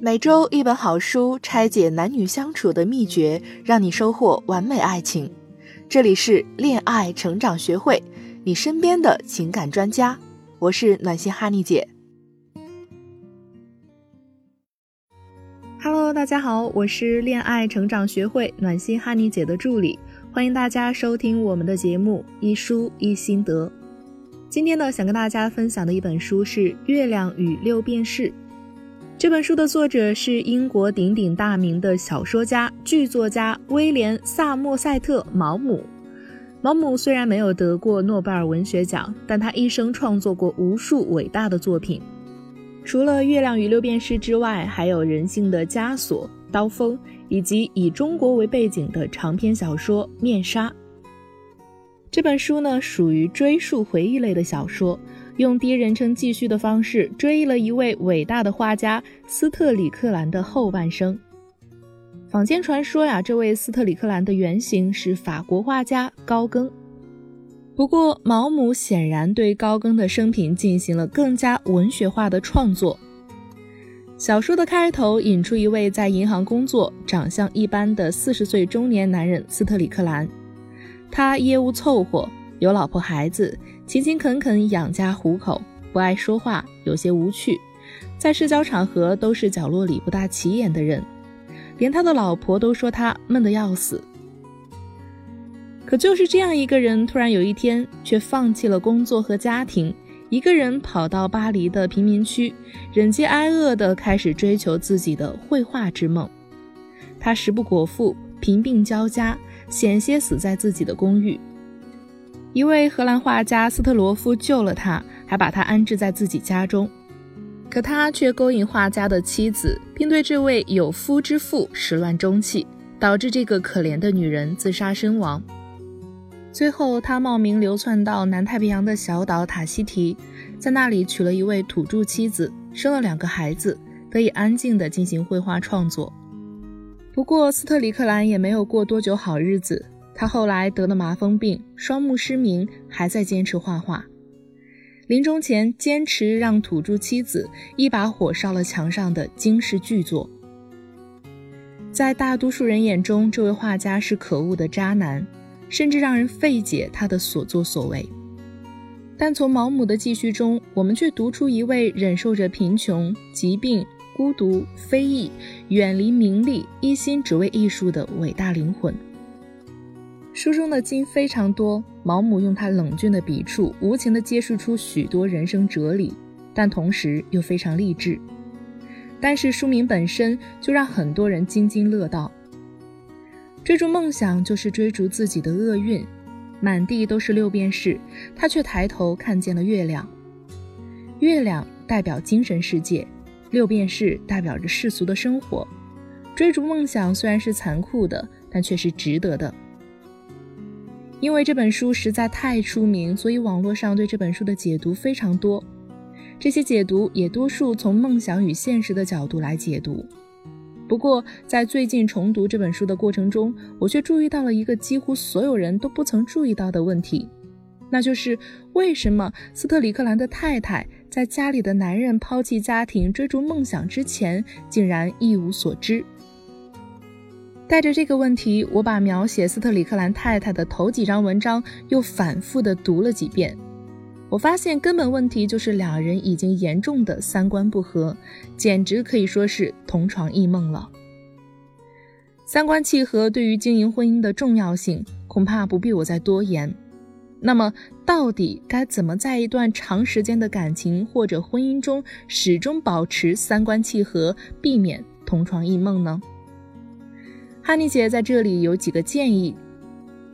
每周一本好书，拆解男女相处的秘诀，让你收获完美爱情。这里是恋爱成长学会，你身边的情感专家。我是暖心哈尼姐。Hello，大家好，我是恋爱成长学会暖心哈尼姐的助理，欢迎大家收听我们的节目一书一心得。今天呢，想跟大家分享的一本书是《月亮与六便士》。这本书的作者是英国鼎鼎大名的小说家、剧作家威廉·萨默塞特·毛姆。毛姆虽然没有得过诺贝尔文学奖，但他一生创作过无数伟大的作品。除了《月亮与六便士》之外，还有《人性的枷锁》《刀锋》，以及以中国为背景的长篇小说《面纱》。这本书呢，属于追溯回忆类的小说。用第一人称记叙的方式追忆了一位伟大的画家斯特里克兰的后半生。坊间传说呀，这位斯特里克兰的原型是法国画家高更。不过，毛姆显然对高更的生平进行了更加文学化的创作。小说的开头引出一位在银行工作、长相一般的四十岁中年男人斯特里克兰，他业务凑合，有老婆孩子。勤勤恳恳养家糊口，不爱说话，有些无趣，在社交场合都是角落里不大起眼的人，连他的老婆都说他闷得要死。可就是这样一个人，突然有一天却放弃了工作和家庭，一个人跑到巴黎的贫民区，忍饥挨饿地开始追求自己的绘画之梦。他食不果腹，贫病交加，险些死在自己的公寓。一位荷兰画家斯特罗夫救了他，还把他安置在自己家中。可他却勾引画家的妻子，并对这位有夫之妇始乱终弃，导致这个可怜的女人自杀身亡。最后，他冒名流窜到南太平洋的小岛塔希提，在那里娶了一位土著妻子，生了两个孩子，得以安静地进行绘画创作。不过，斯特里克兰也没有过多久好日子。他后来得了麻风病，双目失明，还在坚持画画。临终前，坚持让土著妻子一把火烧了墙上的惊世巨作。在大多数人眼中，这位画家是可恶的渣男，甚至让人费解他的所作所为。但从毛姆的记叙中，我们却读出一位忍受着贫穷、疾病、孤独、非议，远离名利，一心只为艺术的伟大灵魂。书中的金非常多，毛姆用他冷峻的笔触，无情地揭示出许多人生哲理，但同时又非常励志。但是书名本身就让很多人津津乐道。追逐梦想就是追逐自己的厄运，满地都是六便士，他却抬头看见了月亮。月亮代表精神世界，六便士代表着世俗的生活。追逐梦想虽然是残酷的，但却是值得的。因为这本书实在太出名，所以网络上对这本书的解读非常多。这些解读也多数从梦想与现实的角度来解读。不过，在最近重读这本书的过程中，我却注意到了一个几乎所有人都不曾注意到的问题，那就是为什么斯特里克兰的太太在家里的男人抛弃家庭追逐梦想之前，竟然一无所知。带着这个问题，我把描写斯特里克兰太太的头几章文章又反复的读了几遍。我发现根本问题就是两人已经严重的三观不合，简直可以说是同床异梦了。三观契合对于经营婚姻的重要性，恐怕不必我再多言。那么，到底该怎么在一段长时间的感情或者婚姻中始终保持三观契合，避免同床异梦呢？哈尼姐在这里有几个建议：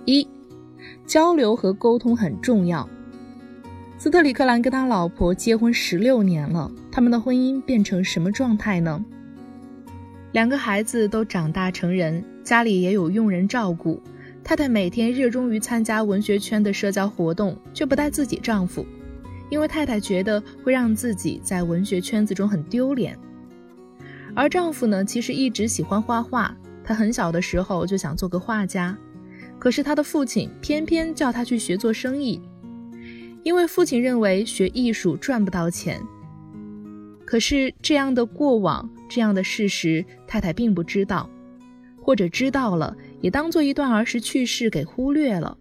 一、交流和沟通很重要。斯特里克兰跟他老婆结婚十六年了，他们的婚姻变成什么状态呢？两个孩子都长大成人，家里也有佣人照顾。太太每天热衷于参加文学圈的社交活动，却不带自己丈夫，因为太太觉得会让自己在文学圈子中很丢脸。而丈夫呢，其实一直喜欢画画。他很小的时候就想做个画家，可是他的父亲偏偏叫他去学做生意，因为父亲认为学艺术赚不到钱。可是这样的过往，这样的事实，太太并不知道，或者知道了，也当做一段儿时趣事给忽略了。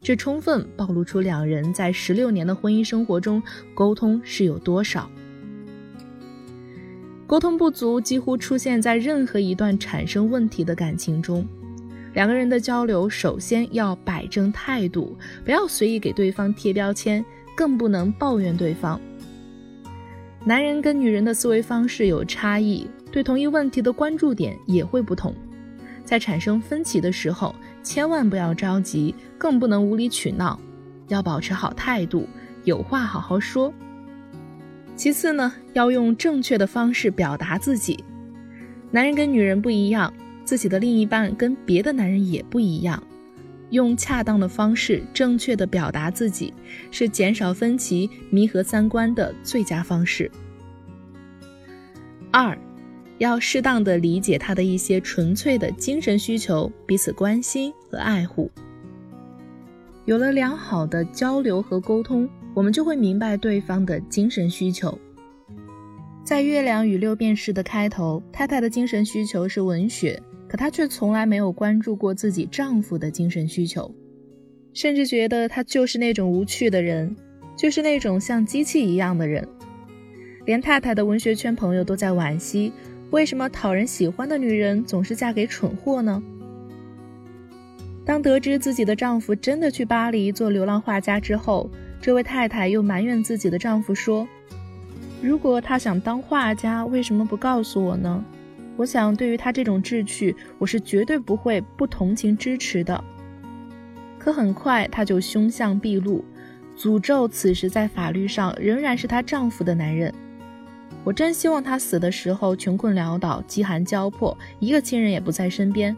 这充分暴露出两人在十六年的婚姻生活中沟通是有多少。沟通不足几乎出现在任何一段产生问题的感情中。两个人的交流首先要摆正态度，不要随意给对方贴标签，更不能抱怨对方。男人跟女人的思维方式有差异，对同一问题的关注点也会不同。在产生分歧的时候，千万不要着急，更不能无理取闹，要保持好态度，有话好好说。其次呢，要用正确的方式表达自己。男人跟女人不一样，自己的另一半跟别的男人也不一样。用恰当的方式，正确的表达自己，是减少分歧、弥合三观的最佳方式。二，要适当的理解他的一些纯粹的精神需求，彼此关心和爱护。有了良好的交流和沟通，我们就会明白对方的精神需求。在《月亮与六便士》的开头，太太的精神需求是文学。可她却从来没有关注过自己丈夫的精神需求，甚至觉得他就是那种无趣的人，就是那种像机器一样的人。连太太的文学圈朋友都在惋惜：为什么讨人喜欢的女人总是嫁给蠢货呢？当得知自己的丈夫真的去巴黎做流浪画家之后，这位太太又埋怨自己的丈夫说：“如果他想当画家，为什么不告诉我呢？”我想，对于他这种志趣，我是绝对不会不同情支持的。可很快，他就凶相毕露，诅咒此时在法律上仍然是她丈夫的男人。我真希望他死的时候穷困潦倒、饥寒交迫，一个亲人也不在身边。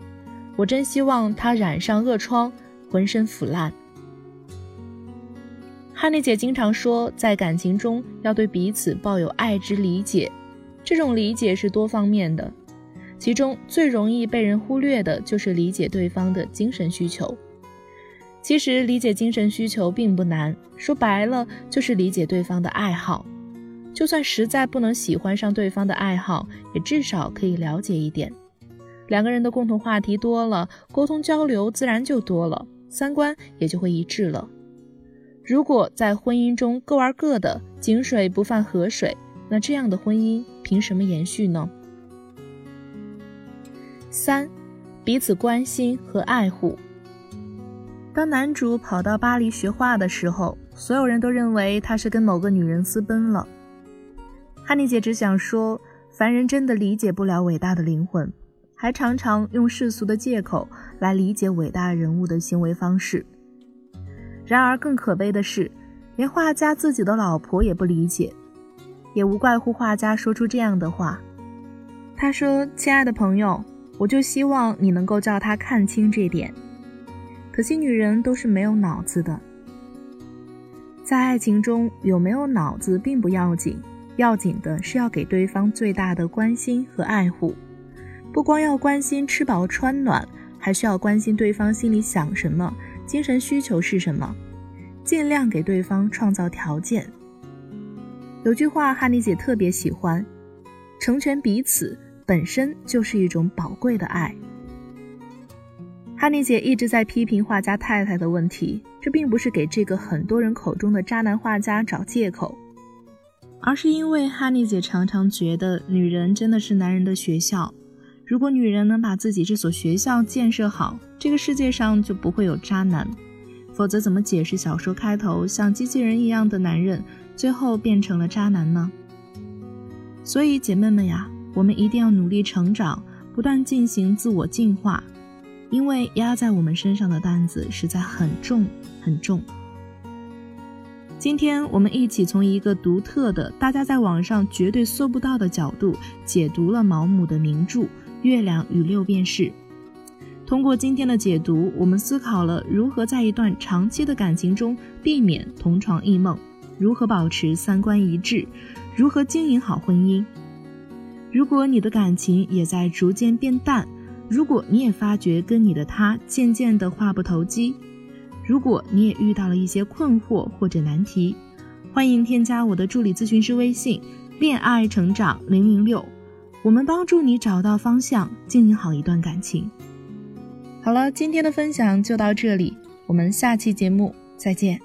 我真希望他染上恶疮，浑身腐烂。汉妮姐经常说，在感情中要对彼此抱有爱之理解，这种理解是多方面的。其中最容易被人忽略的就是理解对方的精神需求。其实理解精神需求并不难，说白了就是理解对方的爱好。就算实在不能喜欢上对方的爱好，也至少可以了解一点。两个人的共同话题多了，沟通交流自然就多了，三观也就会一致了。如果在婚姻中各玩各的，井水不犯河水，那这样的婚姻凭什么延续呢？三，彼此关心和爱护。当男主跑到巴黎学画的时候，所有人都认为他是跟某个女人私奔了。哈尼姐只想说，凡人真的理解不了伟大的灵魂，还常常用世俗的借口来理解伟大人物的行为方式。然而更可悲的是，连画家自己的老婆也不理解，也无怪乎画家说出这样的话。他说：“亲爱的朋友。”我就希望你能够叫他看清这点。可惜女人都是没有脑子的，在爱情中有没有脑子并不要紧，要紧的是要给对方最大的关心和爱护。不光要关心吃饱穿暖，还需要关心对方心里想什么，精神需求是什么，尽量给对方创造条件。有句话哈尼姐特别喜欢：成全彼此。本身就是一种宝贵的爱。哈尼姐一直在批评画家太太的问题，这并不是给这个很多人口中的渣男画家找借口，而是因为哈尼姐常常觉得女人真的是男人的学校。如果女人能把自己这所学校建设好，这个世界上就不会有渣男。否则，怎么解释小说开头像机器人一样的男人，最后变成了渣男呢？所以，姐妹们呀。我们一定要努力成长，不断进行自我进化，因为压在我们身上的担子实在很重很重。今天我们一起从一个独特的、大家在网上绝对搜不到的角度解读了毛姆的名著《月亮与六便士》。通过今天的解读，我们思考了如何在一段长期的感情中避免同床异梦，如何保持三观一致，如何经营好婚姻。如果你的感情也在逐渐变淡，如果你也发觉跟你的他渐渐的话不投机，如果你也遇到了一些困惑或者难题，欢迎添加我的助理咨询师微信恋爱成长零零六，我们帮助你找到方向，经营好一段感情。好了，今天的分享就到这里，我们下期节目再见。